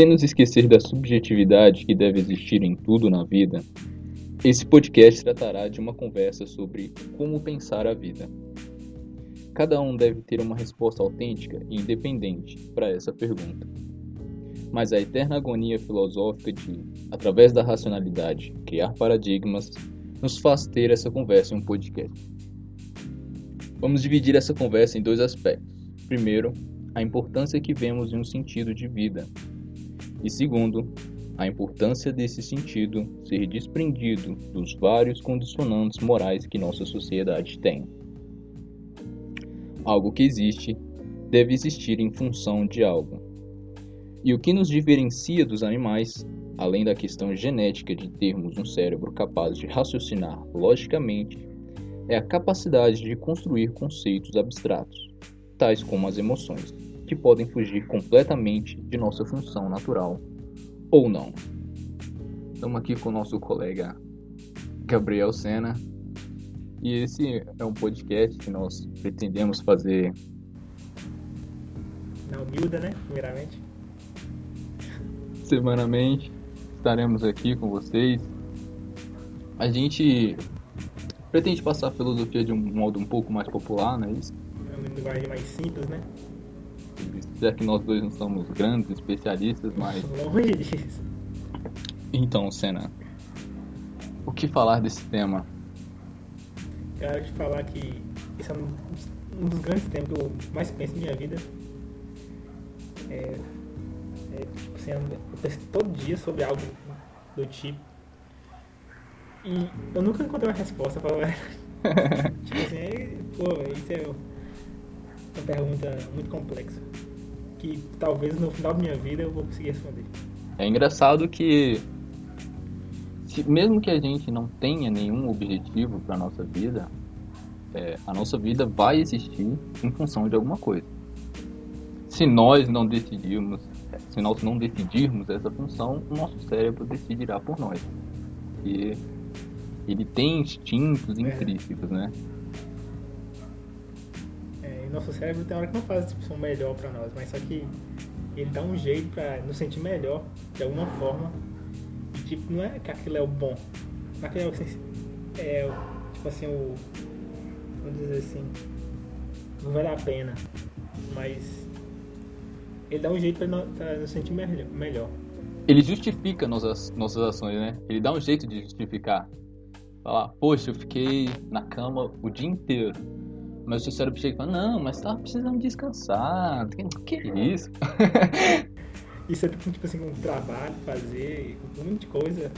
Sem nos esquecer da subjetividade que deve existir em tudo na vida, esse podcast tratará de uma conversa sobre como pensar a vida. Cada um deve ter uma resposta autêntica e independente para essa pergunta. Mas a eterna agonia filosófica de, através da racionalidade, criar paradigmas, nos faz ter essa conversa em um podcast. Vamos dividir essa conversa em dois aspectos. Primeiro, a importância que vemos em um sentido de vida, e segundo, a importância desse sentido ser desprendido dos vários condicionantes morais que nossa sociedade tem. Algo que existe deve existir em função de algo. E o que nos diferencia dos animais, além da questão genética de termos um cérebro capaz de raciocinar logicamente, é a capacidade de construir conceitos abstratos, tais como as emoções que podem fugir completamente de nossa função natural ou não. Estamos aqui com o nosso colega Gabriel Sena e esse é um podcast que nós pretendemos fazer na humilda, né? Primeiramente. Semanalmente estaremos aqui com vocês. A gente pretende passar a filosofia de um modo um pouco mais popular, não é isso? É uma linguagem mais simples, né? Já que nós dois não somos grandes especialistas, mas. Longe disso. Então, Senna, o que falar desse tema? Quero te falar que esse é um dos grandes temas que eu mais penso na minha vida. É, é tipo assim, eu penso todo dia sobre algo do tipo. E eu nunca encontrei uma resposta para Tipo assim, é, pô, isso é uma pergunta muito complexa. Que talvez no final da minha vida eu vou conseguir responder. É engraçado que se, mesmo que a gente não tenha nenhum objetivo para nossa vida, é, a nossa vida vai existir em função de alguma coisa. Se nós não decidirmos, se nós não decidirmos essa função, o nosso cérebro decidirá por nós. E ele tem instintos é. intrínsecos, né? Nosso cérebro tem hora que não faz tipo, melhor para nós, mas só que ele dá um jeito para nos sentir melhor de alguma forma. E, tipo, não é que aquilo é o bom. Não é, é, é tipo assim, o. Vamos dizer assim. Não vale a pena. Mas ele dá um jeito para nos sentir melhor. Ele justifica nossas, nossas ações, né? Ele dá um jeito de justificar. Falar, poxa, eu fiquei na cama o dia inteiro mas o seu cérebro chega e fala, não, mas tava precisando descansar. Que, que é isso? isso é tipo assim, um trabalho, fazer, um monte de coisa.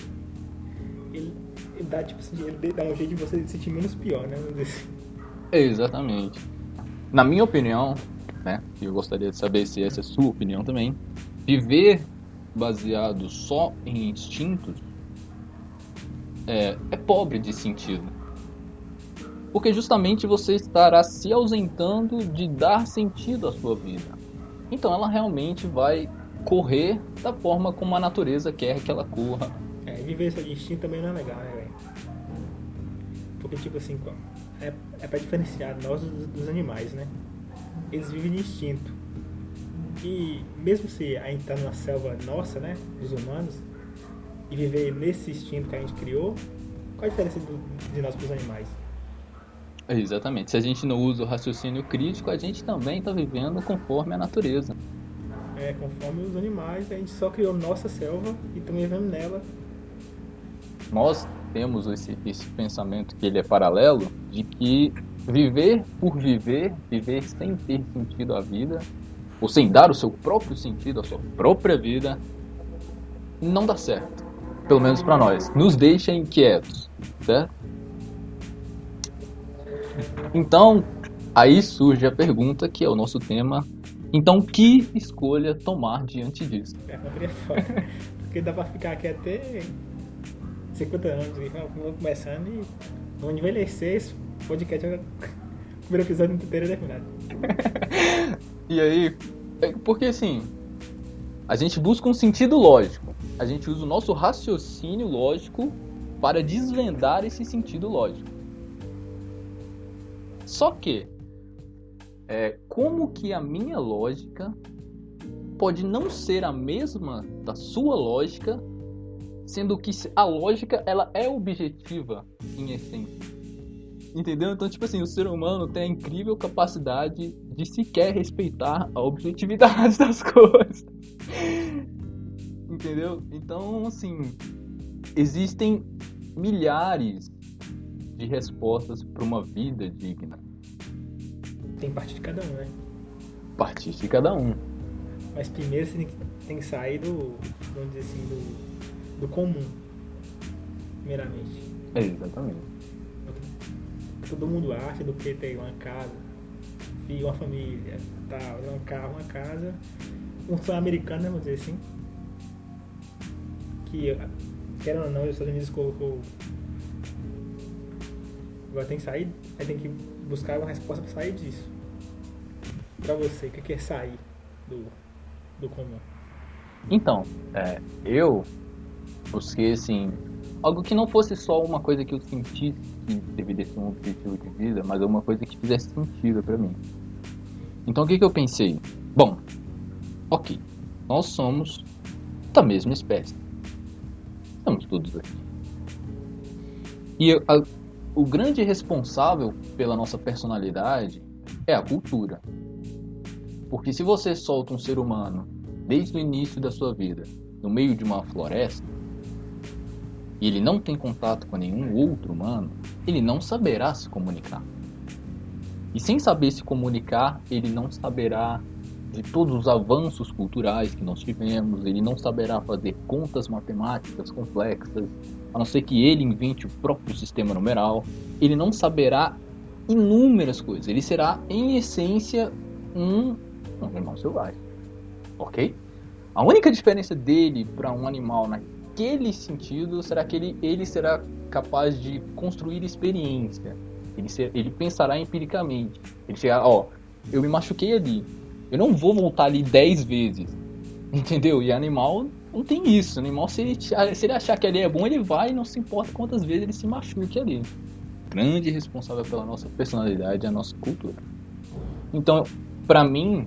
Ele, ele dá tipo assim, ele dá um jeito de você se sentir menos pior, né? Exatamente. Na minha opinião, né? Eu gostaria de saber se essa é a sua opinião também. Viver baseado só em instintos é, é pobre de sentido porque justamente você estará se ausentando de dar sentido à sua vida. Então ela realmente vai correr da forma como a natureza quer que ela corra. É, viver esse instinto também não é legal, né, velho? Porque, tipo assim, é, é pra diferenciar nós dos, dos animais, né? Eles vivem de instinto. E mesmo se a gente tá numa selva nossa, né, dos humanos, e viver nesse instinto que a gente criou, qual a diferença do, de nós para os animais? Exatamente. Se a gente não usa o raciocínio crítico, a gente também está vivendo conforme a natureza. É, conforme os animais, a gente só criou nossa selva e também vivendo nela. Nós temos esse, esse pensamento que ele é paralelo, de que viver por viver, viver sem ter sentido à vida, ou sem dar o seu próprio sentido à sua própria vida, não dá certo. Pelo menos para nós. Nos deixa inquietos, certo? Então, aí surge a pergunta que é o nosso tema. Então, que escolha tomar diante disso? É, porque dá pra ficar aqui até 50 anos vamos começando e vamos envelhecer esse podcast. O primeiro episódio inteiro é terminado. e aí, é porque assim, a gente busca um sentido lógico. A gente usa o nosso raciocínio lógico para desvendar esse sentido lógico. Só que, é, como que a minha lógica pode não ser a mesma da sua lógica, sendo que a lógica ela é objetiva em essência. Entendeu? Então, tipo assim, o ser humano tem a incrível capacidade de sequer respeitar a objetividade das coisas. Entendeu? Então, assim, existem milhares de respostas para uma vida digna. Tem parte de cada um, né? Parte de cada um. Mas primeiro você tem que, sair do, vamos dizer assim, do, do comum. Primeiramente. É, exatamente. Todo mundo acha do que ter uma casa, e uma família, tal, um carro, uma casa. Um sonho americano, né, vamos dizer assim. Que, querendo ou não, os Estados Unidos colocou. Agora tem que sair, aí tem que buscar uma resposta para sair disso. Pra você, o que é sair do, do comum? Então, é, eu busquei assim algo que não fosse só uma coisa que eu sentisse que deveria ser um objetivo de vida, mas uma coisa que fizesse sentido para mim. Então o que, que eu pensei? Bom, ok, nós somos da mesma espécie. Estamos todos aqui. E a, o grande responsável pela nossa personalidade é a cultura. Porque se você solta um ser humano desde o início da sua vida no meio de uma floresta e ele não tem contato com nenhum outro humano, ele não saberá se comunicar. E sem saber se comunicar, ele não saberá de todos os avanços culturais que nós tivemos, ele não saberá fazer contas matemáticas complexas, a não ser que ele invente o próprio sistema numeral, ele não saberá inúmeras coisas, ele será, em essência, um, um animal selvagem. Ok? A única diferença dele para um animal naquele sentido será que ele, ele será capaz de construir experiência ele, ser, ele pensará empiricamente. Ele chegará, ó, eu me machuquei ali. Eu não vou voltar ali 10 vezes. Entendeu? E animal não tem isso. Animal, se ele, se ele achar que ali é bom, ele vai e não se importa quantas vezes ele se machuque ali. Grande responsável pela nossa personalidade a nossa cultura. Então, para mim,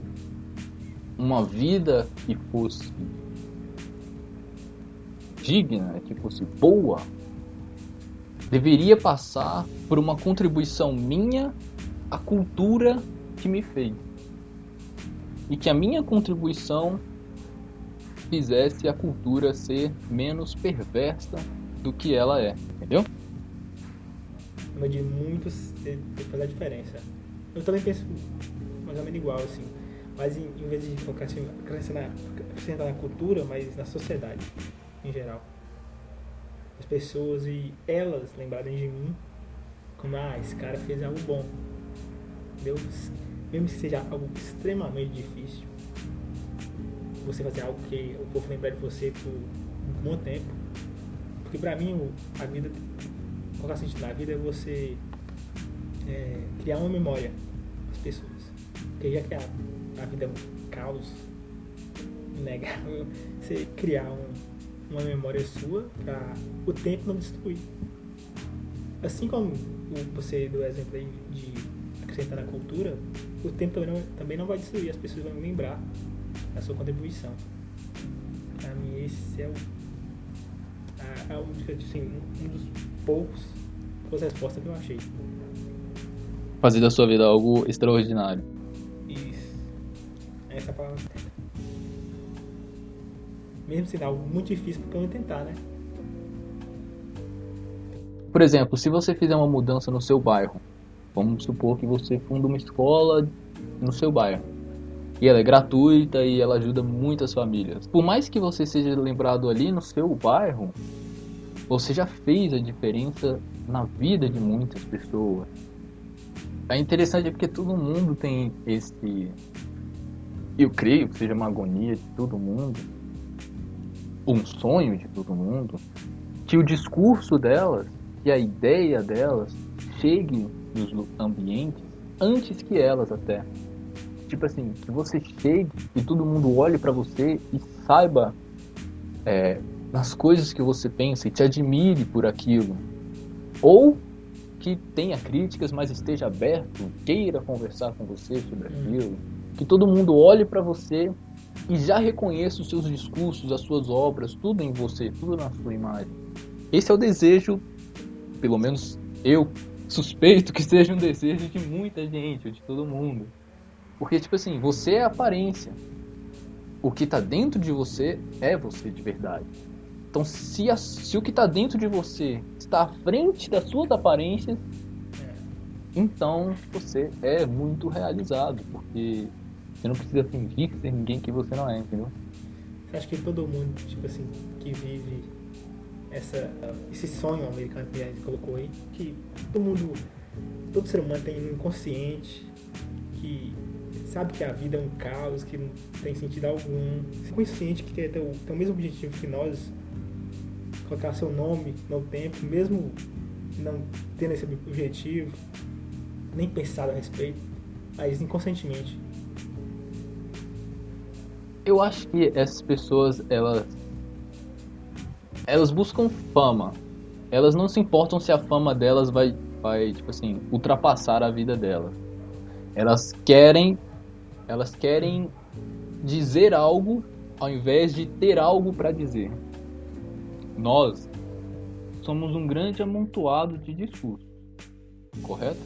uma vida que fosse digna, que fosse boa, deveria passar por uma contribuição minha à cultura que me fez. E que a minha contribuição fizesse a cultura ser menos perversa do que ela é, entendeu? Mas de muitos faz a diferença. Eu também penso mais ou menos igual, assim. Mas em, em vez de focar assim, acrescentar, acrescentar na cultura, mas na sociedade em geral as pessoas e elas lembrarem de mim como, ah, esse cara fez algo bom. Entendeu? Mesmo que seja algo extremamente difícil, você fazer algo que o povo lembrar de você por um bom tempo. Porque pra mim, a vida, colocar sentido na vida é você é, criar uma memória das pessoas. Porque já que a, a vida é um caos inegável, você criar um uma memória sua para o tempo não destruir. Assim como você deu o exemplo aí de acrescentar na cultura, o tempo também não, também não vai destruir, as pessoas vão lembrar da sua contribuição. Para mim, esse é o, a, a, assim, um dos poucos respostas que eu achei. Fazer da sua vida algo extraordinário. Isso. Essa é a palavra mesmo sendo algo muito difícil, porque eu vou tentar, né? Por exemplo, se você fizer uma mudança no seu bairro, vamos supor que você funda uma escola no seu bairro. E ela é gratuita e ela ajuda muitas famílias. Por mais que você seja lembrado ali no seu bairro, você já fez a diferença na vida de muitas pessoas. É interessante porque todo mundo tem esse. Eu creio que seja uma agonia de todo mundo um sonho de todo mundo, que o discurso delas, que a ideia delas chegue nos ambientes antes que elas até. Tipo assim, que você chegue e todo mundo olhe para você e saiba é, nas coisas que você pensa e te admire por aquilo. Ou que tenha críticas, mas esteja aberto, queira conversar com você sobre aquilo. Que todo mundo olhe para você e já reconheça os seus discursos, as suas obras, tudo em você, tudo na sua imagem. Esse é o desejo, pelo menos eu suspeito que seja um desejo de muita gente, de todo mundo. Porque, tipo assim, você é a aparência. O que está dentro de você é você de verdade. Então, se, a, se o que está dentro de você está à frente das suas aparências, então você é muito realizado, porque você não precisa fingir ser ninguém que você não é, entendeu? Acha que todo mundo, tipo assim, que vive essa, esse sonho americano que a gente colocou aí, que todo mundo, todo ser humano tem um inconsciente, que sabe que a vida é um caos, que não tem sentido algum, inconsciente que tem o mesmo objetivo que nós, colocar seu nome no tempo, mesmo não tendo esse objetivo, nem pensado a respeito, mas inconscientemente eu acho que essas pessoas, elas. Elas buscam fama. Elas não se importam se a fama delas vai, vai tipo assim, ultrapassar a vida delas. Elas querem. Elas querem dizer algo ao invés de ter algo para dizer. Nós somos um grande amontoado de discursos, correto?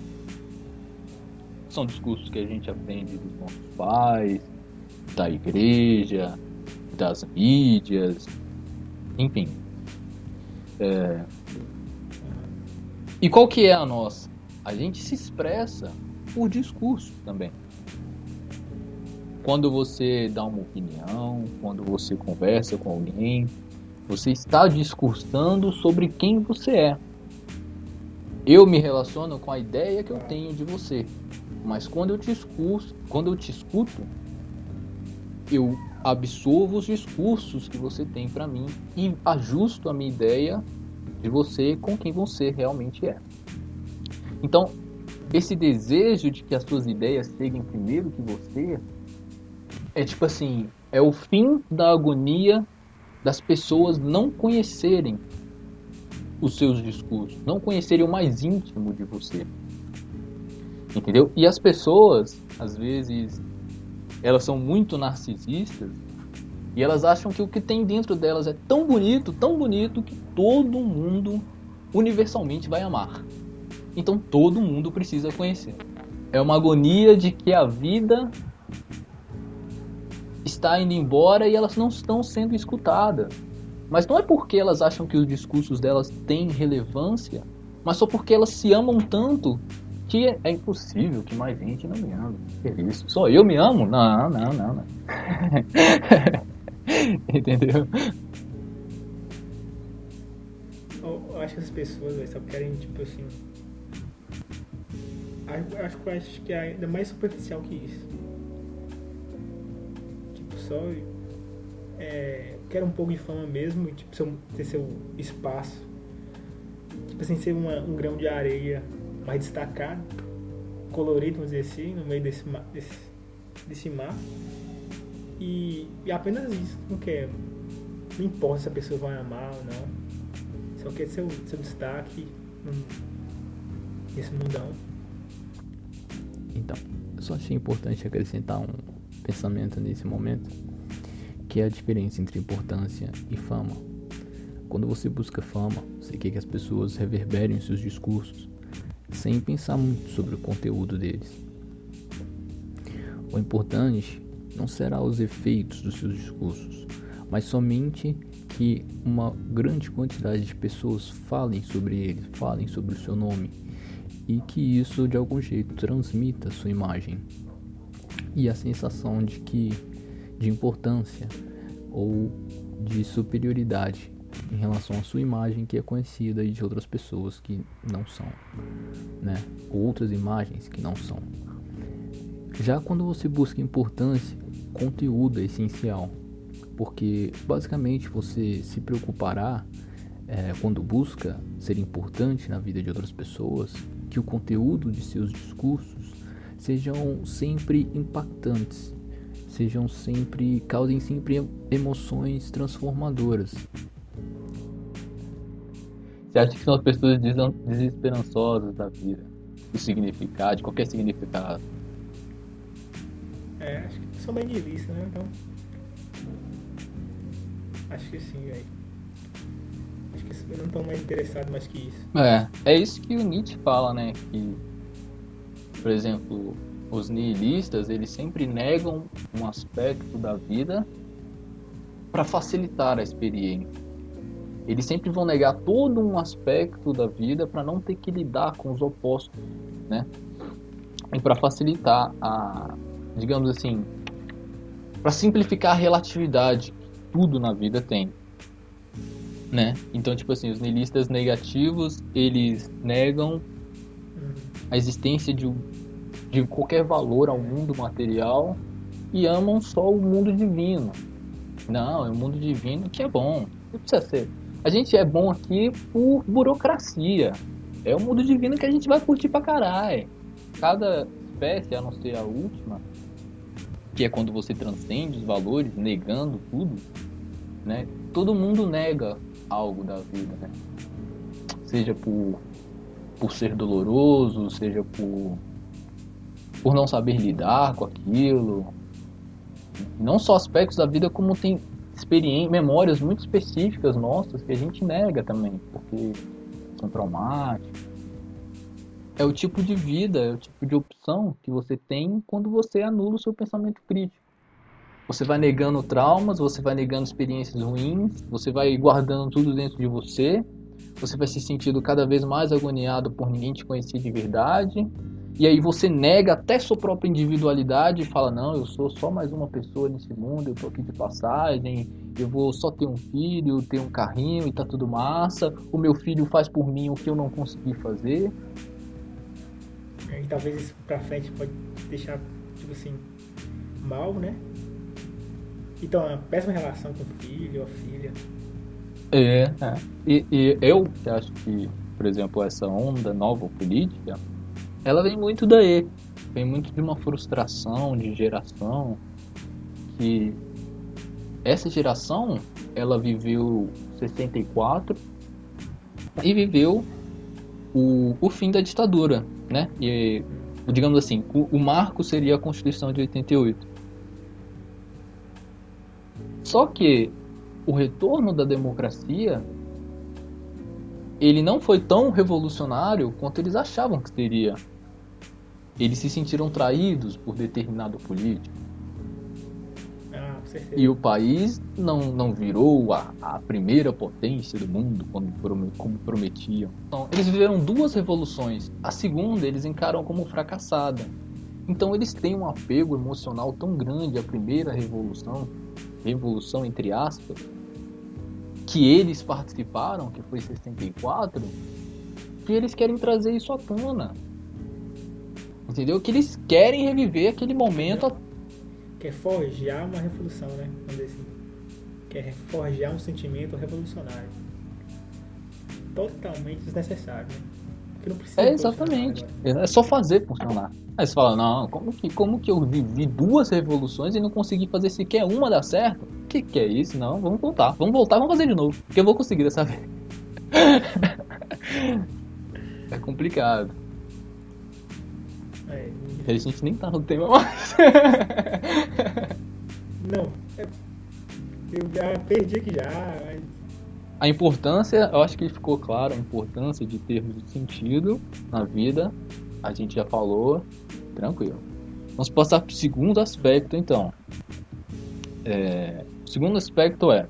São discursos que a gente aprende dos nossos pais, da igreja, das mídias, enfim. É... E qual que é a nossa? A gente se expressa por discurso também. Quando você dá uma opinião, quando você conversa com alguém, você está discursando sobre quem você é. Eu me relaciono com a ideia que eu tenho de você, mas quando eu te escuto, quando eu te escuto, eu absorvo os discursos que você tem para mim e ajusto a minha ideia de você com quem você realmente é. Então, esse desejo de que as suas ideias cheguem primeiro que você é tipo assim, é o fim da agonia das pessoas não conhecerem os seus discursos, não conhecerem o mais íntimo de você. Entendeu? E as pessoas, às vezes, elas são muito narcisistas e elas acham que o que tem dentro delas é tão bonito, tão bonito que todo mundo universalmente vai amar. Então todo mundo precisa conhecer. É uma agonia de que a vida está indo embora e elas não estão sendo escutadas. Mas não é porque elas acham que os discursos delas têm relevância, mas só porque elas se amam tanto que é impossível que mais gente não me ame. Que isso? Só eu me amo? Não, não, não. não. Entendeu? Eu, acho que as pessoas véio, só querem, tipo assim. Acho, acho, acho que é ainda mais superficial que isso. Tipo, só. É, quero um pouco de fama mesmo, tipo, ter seu espaço. Tipo assim, ser uma, um grão de areia mais destacado, colorido, vamos dizer assim, no meio desse, desse, desse mar. E, e apenas isso, não quer. Não importa se a pessoa vai amar ou não. Só quer seu, seu destaque nesse mundão. Então, eu só achei importante acrescentar um pensamento nesse momento, que é a diferença entre importância e fama. Quando você busca fama, você quer que as pessoas reverberem seus discursos, sem pensar muito sobre o conteúdo deles. O importante não será os efeitos dos seus discursos, mas somente que uma grande quantidade de pessoas falem sobre ele, falem sobre o seu nome e que isso de algum jeito transmita a sua imagem e a sensação de que de importância ou de superioridade em relação à sua imagem que é conhecida e de outras pessoas que não são, né? Outras imagens que não são. Já quando você busca importância, conteúdo é essencial, porque basicamente você se preocupará é, quando busca ser importante na vida de outras pessoas, que o conteúdo de seus discursos sejam sempre impactantes, sejam sempre causem sempre emoções transformadoras, você acha que são as pessoas desesperançosas da vida? Do significado, de qualquer significado? É, acho que são bem nihilistas, né? Então, Acho que sim, velho. Acho que eu não estão mais interessados mais que isso. É, é isso que o Nietzsche fala, né? Que, por exemplo, os nihilistas, eles sempre negam um aspecto da vida para facilitar a experiência. Eles sempre vão negar todo um aspecto da vida para não ter que lidar com os opostos, né? E para facilitar a, digamos assim, para simplificar a relatividade que tudo na vida tem, né? Então, tipo assim, os nihilistas negativos, eles negam a existência de, de qualquer valor ao mundo material e amam só o mundo divino. Não, é o mundo divino que é bom. Não precisa ser a gente é bom aqui por burocracia. É o mundo divino que a gente vai curtir pra caralho. Cada espécie, a não ser a última, que é quando você transcende os valores, negando tudo, né? Todo mundo nega algo da vida, né? Seja por, por ser doloroso, seja por, por não saber lidar com aquilo. Não só aspectos da vida, como tem experiências, memórias muito específicas nossas que a gente nega também, porque são traumáticas. É o tipo de vida, é o tipo de opção que você tem quando você anula o seu pensamento crítico. Você vai negando traumas, você vai negando experiências ruins, você vai guardando tudo dentro de você, você vai se sentindo cada vez mais agoniado por ninguém te conhecer de verdade, e aí você nega até sua própria individualidade e fala: Não, eu sou só mais uma pessoa nesse mundo, eu tô aqui de passagem, eu vou só ter um filho, ter um carrinho e tá tudo massa. O meu filho faz por mim o que eu não consegui fazer. E talvez isso pra frente pode deixar, tipo assim, mal, né? Então, uma péssima relação com o filho ou a filha. É, é. E, e eu acho que, por exemplo, essa onda nova política ela vem muito daí. Vem muito de uma frustração de geração que essa geração ela viveu 64 e viveu o, o fim da ditadura, né? E digamos assim, o, o marco seria a Constituição de 88. Só que o retorno da democracia ele não foi tão revolucionário quanto eles achavam que seria. Eles se sentiram traídos por determinado político. Ah, e o país não, não virou a, a primeira potência do mundo como, como prometiam. Então, eles viveram duas revoluções. A segunda eles encaram como fracassada. Então eles têm um apego emocional tão grande à primeira revolução, revolução entre aspas, que eles participaram, que foi 64, que eles querem trazer isso à tona. Entendeu? Que eles querem reviver aquele momento. Quer forjar uma revolução, né? Vamos dizer assim. Quer forjar um sentimento revolucionário. Totalmente desnecessário, né? Não precisa é exatamente. É só fazer funcionar. Aí você fala, não, como que, como que eu vivi duas revoluções e não consegui fazer sequer uma dar certo? Que que é isso? Não, vamos voltar. Vamos voltar, vamos fazer de novo. Porque eu vou conseguir dessa vez. é complicado. É, a gente nem tá no tema mais. Não, é, eu já perdi aqui já. Mas... A importância, eu acho que ficou claro a importância de termos sentido na vida. A gente já falou, tranquilo. Vamos passar para o segundo aspecto então. É, o segundo aspecto é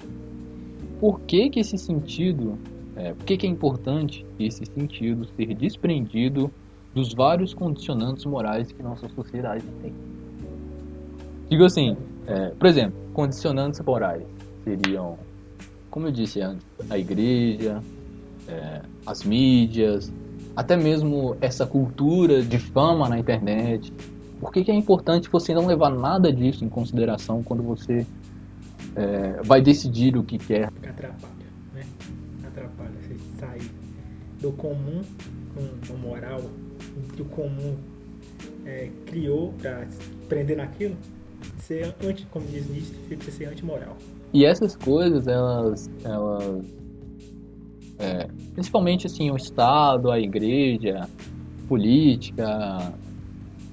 por que, que esse sentido, é, por que, que é importante esse sentido ser desprendido dos vários condicionantes morais que nossa sociedade tem. Digo assim, é, por exemplo, condicionantes morais seriam, como eu disse antes, a igreja, é, as mídias, até mesmo essa cultura de fama na internet. Por que, que é importante você não levar nada disso em consideração quando você é, vai decidir o que quer? Atrapalha, né? Atrapalha você sair do comum com o moral que o comum é, criou para prender naquilo, ser anti, como diz Nietzsche, precisa ser antimoral. E essas coisas, elas, elas é, principalmente assim, o Estado, a igreja, política,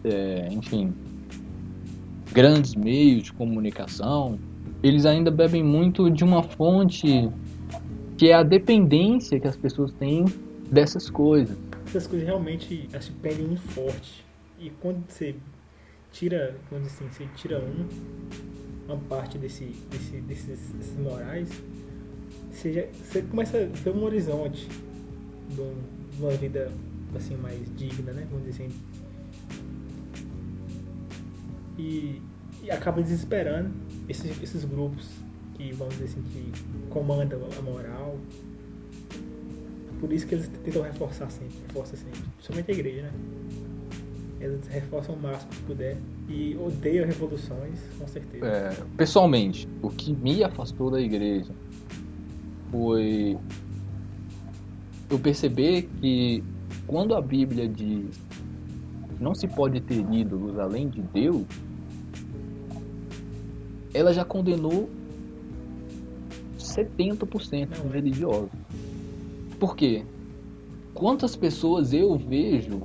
é, enfim, grandes meios de comunicação, eles ainda bebem muito de uma fonte que é a dependência que as pessoas têm dessas coisas. Essas coisas realmente elas te prendem muito forte. E quando você tira, quando assim, você tira um, uma parte desse, desse, desses, desses morais, você, já, você começa a ter um horizonte de uma vida assim mais digna, né? Vamos dizer assim. E, e acaba desesperando esses, esses grupos que, vamos dizer assim, que comandam a moral. Por isso que eles tentam reforçar sempre, reforçam sempre. Principalmente a igreja, né? Eles reforçam o máximo que puder e odeiam revoluções, com certeza. É, pessoalmente, o que me afastou da igreja foi eu perceber que quando a Bíblia diz não se pode ter ídolos além de Deus, ela já condenou 70% dos religiosos. Por quê? Quantas pessoas eu vejo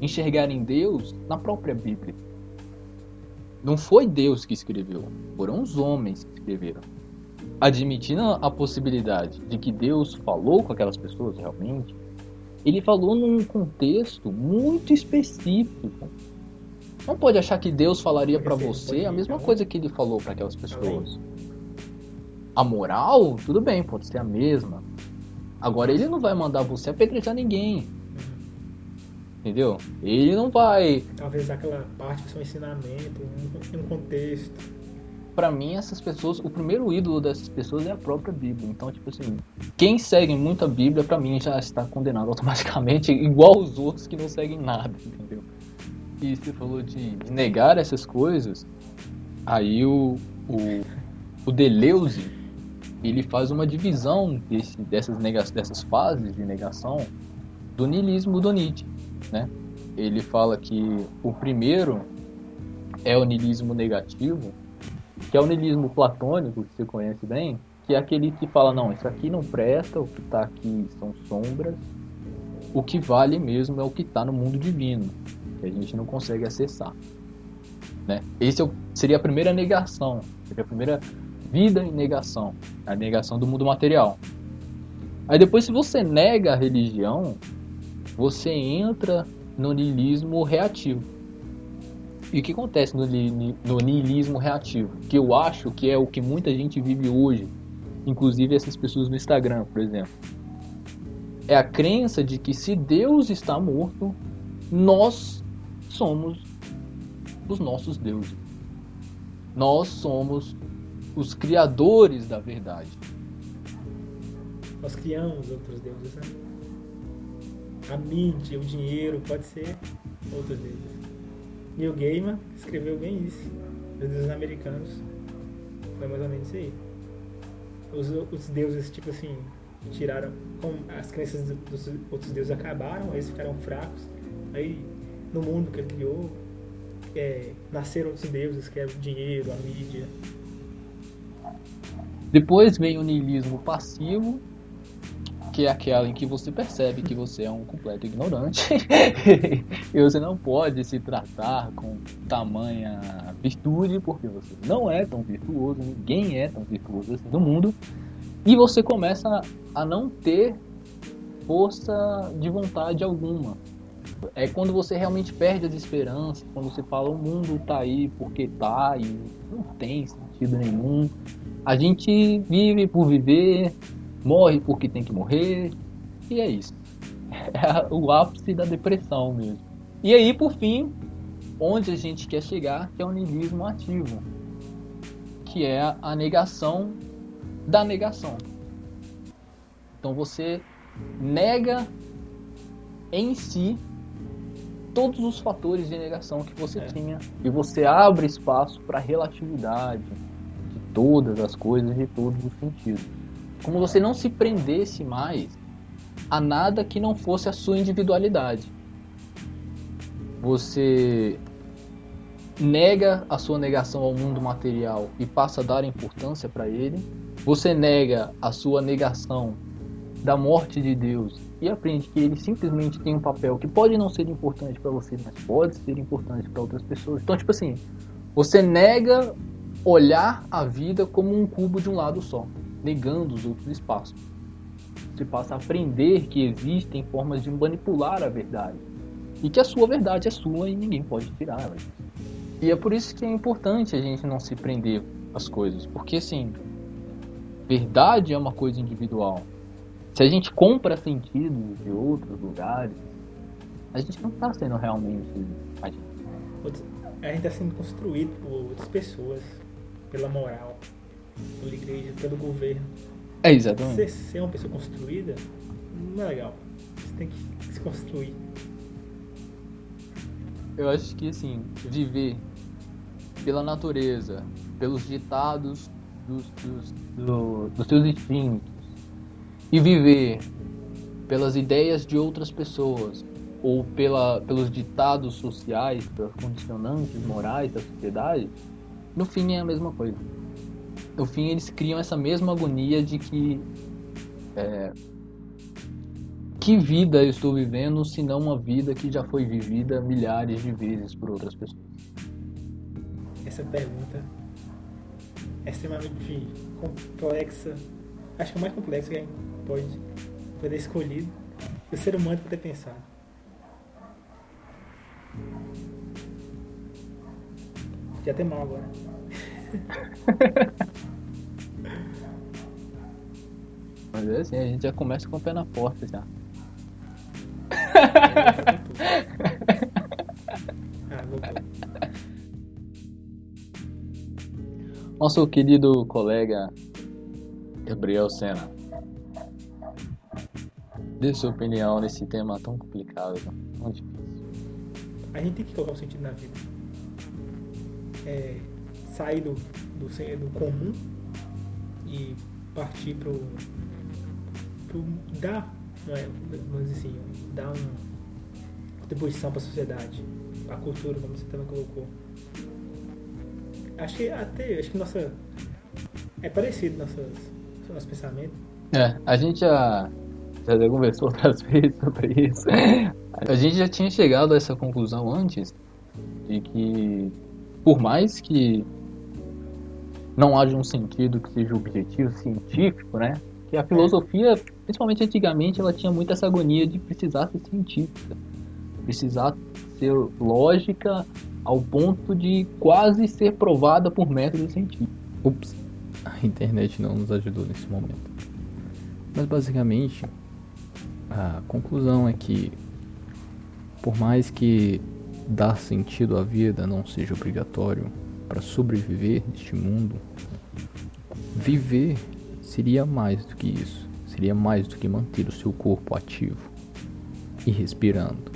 enxergarem Deus na própria Bíblia? Não foi Deus que escreveu, foram os homens que escreveram. Admitindo a possibilidade de que Deus falou com aquelas pessoas realmente, ele falou num contexto muito específico. Não pode achar que Deus falaria para você a mesma coisa que ele falou para aquelas pessoas. A moral, tudo bem, pode ser a mesma. Agora ele não vai mandar você apedrejar ninguém. Entendeu? Ele não vai. Talvez aquela parte que são ensinamento, um contexto para mim, essas pessoas, o primeiro ídolo dessas pessoas é a própria Bíblia. Então, tipo assim, quem segue muito a Bíblia, para mim, já está condenado automaticamente, igual os outros que não seguem nada, entendeu? E você falou de, de negar essas coisas, aí o, o, o Deleuze, ele faz uma divisão desse, dessas, nega, dessas fases de negação do niilismo do Nietzsche, né? Ele fala que o primeiro é o niilismo negativo, que é o niilismo platônico, que você conhece bem, que é aquele que fala, não, isso aqui não presta, o que está aqui são sombras, o que vale mesmo é o que está no mundo divino, que a gente não consegue acessar. Né? Esse é seria a primeira negação, seria a primeira vida em negação, a negação do mundo material. Aí depois, se você nega a religião, você entra no niilismo reativo. E o que acontece no, no niilismo reativo? Que eu acho que é o que muita gente vive hoje, inclusive essas pessoas no Instagram, por exemplo. É a crença de que se Deus está morto, nós somos os nossos deuses. Nós somos os criadores da verdade. Nós criamos outros deuses, né? A mídia, o dinheiro, pode ser outros deuses. Neil Gaiman escreveu bem isso. Os deuses americanos. Foi mais ou menos isso aí. Os, os deuses, tipo assim, tiraram. Como as crenças dos outros deuses acabaram, eles ficaram fracos. Aí, no mundo que ele criou, é, nasceram outros deuses, que é o dinheiro, a mídia. Depois vem o niilismo passivo, que é aquela em que você percebe que você é um completo ignorante e você não pode se tratar com tamanha virtude porque você não é tão virtuoso, ninguém é tão virtuoso assim no mundo e você começa a não ter força de vontade alguma. É quando você realmente perde as esperanças, quando você fala o mundo tá aí porque tá e não tem sentido nenhum. A gente vive por viver, morre porque tem que morrer, e é isso. É o ápice da depressão mesmo. E aí, por fim, onde a gente quer chegar, que é o niilismo ativo, que é a negação da negação. Então você nega em si todos os fatores de negação que você é. tinha e você abre espaço para relatividade de todas as coisas de todos os sentidos como você não se prendesse mais a nada que não fosse a sua individualidade. Você nega a sua negação ao mundo material e passa a dar importância para ele. Você nega a sua negação da morte de Deus e aprende que ele simplesmente tem um papel que pode não ser importante para você, mas pode ser importante para outras pessoas. Então, tipo assim, você nega olhar a vida como um cubo de um lado só, negando os outros espaços. Você passa a aprender que existem formas de manipular a verdade e que a sua verdade é sua e ninguém pode tirar ela. E é por isso que é importante a gente não se prender às coisas, porque assim, verdade é uma coisa individual. Se a gente compra sentido de outros lugares, a gente não está sendo realmente a gente. A gente está sendo construído por outras pessoas, pela moral, pela igreja, pelo governo. É exatamente. Você ser uma pessoa construída não é legal. Você tem que se construir. Eu acho que assim, viver pela natureza, pelos ditados dos, dos, do, dos seus instintos e viver pelas ideias de outras pessoas ou pela, pelos ditados sociais, pelas condicionantes morais da sociedade, no fim é a mesma coisa. No fim eles criam essa mesma agonia de que é, que vida eu estou vivendo se não uma vida que já foi vivida milhares de vezes por outras pessoas? Essa pergunta é extremamente complexa. Acho que é mais complexa que pode poder escolhido o ser humano poder pensar. Já tem mal agora. Mas é assim, a gente já começa com o pé na porta já. ah, Nosso querido colega Gabriel Sena. Dê sua opinião nesse tema tão complicado, tão difícil. A gente tem que colocar um sentido na vida. É, sair do, do, do comum e partir pro, pro dar, não é, vamos dizer assim, dar uma contribuição para a sociedade, para a cultura, como você também colocou. Acho que até, acho que nossa é parecido nossas, nosso pensamento. É, a gente já já conversou outras vezes sobre isso. A gente já tinha chegado a essa conclusão antes de que por mais que não haja um sentido que seja objetivo científico, né? Que a filosofia, principalmente antigamente, ela tinha muito essa agonia de precisar ser científica, precisar ser lógica ao ponto de quase ser provada por métodos científicos. Ups, a internet não nos ajudou nesse momento. Mas basicamente, a conclusão é que, por mais que dar sentido à vida não seja obrigatório para sobreviver neste mundo, viver seria mais do que isso. Seria mais do que manter o seu corpo ativo e respirando.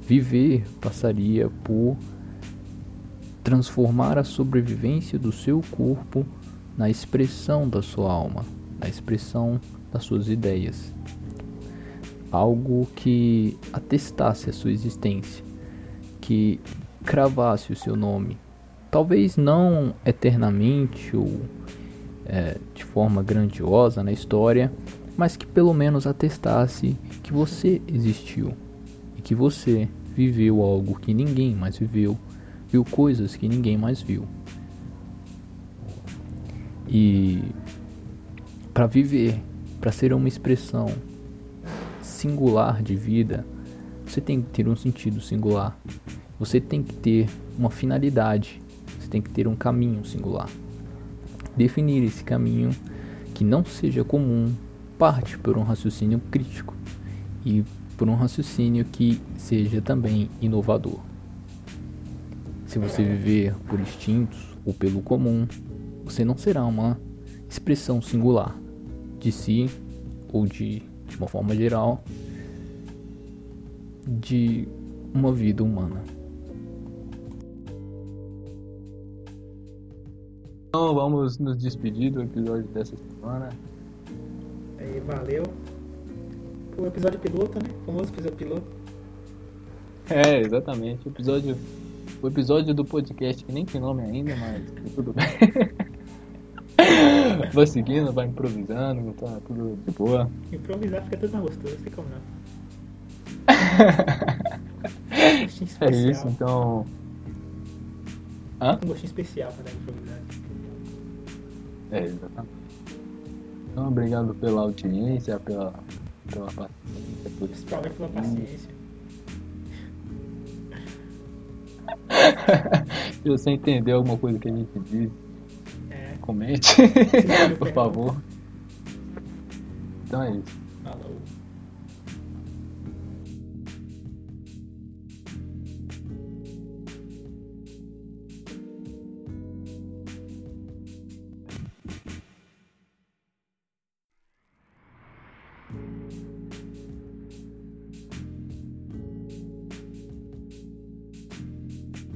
Viver passaria por transformar a sobrevivência do seu corpo na expressão da sua alma, na expressão das suas ideias. Algo que atestasse a sua existência, que cravasse o seu nome. Talvez não eternamente ou é, de forma grandiosa na história, mas que pelo menos atestasse que você existiu e que você viveu algo que ninguém mais viveu viu coisas que ninguém mais viu. E para viver, para ser uma expressão singular de vida, você tem que ter um sentido singular. Você tem que ter uma finalidade. Você tem que ter um caminho singular. Definir esse caminho que não seja comum parte por um raciocínio crítico e por um raciocínio que seja também inovador. Se você viver por instintos ou pelo comum, você não será uma expressão singular de si ou de, de uma forma geral de uma vida humana. Então vamos nos despedir do episódio dessa semana. Aí, valeu. O episódio piloto, né? O famoso episódio piloto. É, exatamente. O episódio o episódio do podcast que nem tem nome ainda, mas tudo bem. vai seguindo, vai improvisando, tá tudo de boa. Improvisar fica tudo gostoso, tem como não. é isso, então. Hã? Um gostinho especial pra dar improvisar. É, exatamente. Então, obrigado pela audiência, pela, pela paciência. Por... Principalmente pela paciência. Se você entendeu alguma coisa que a gente É. comente, por favor. Então é isso.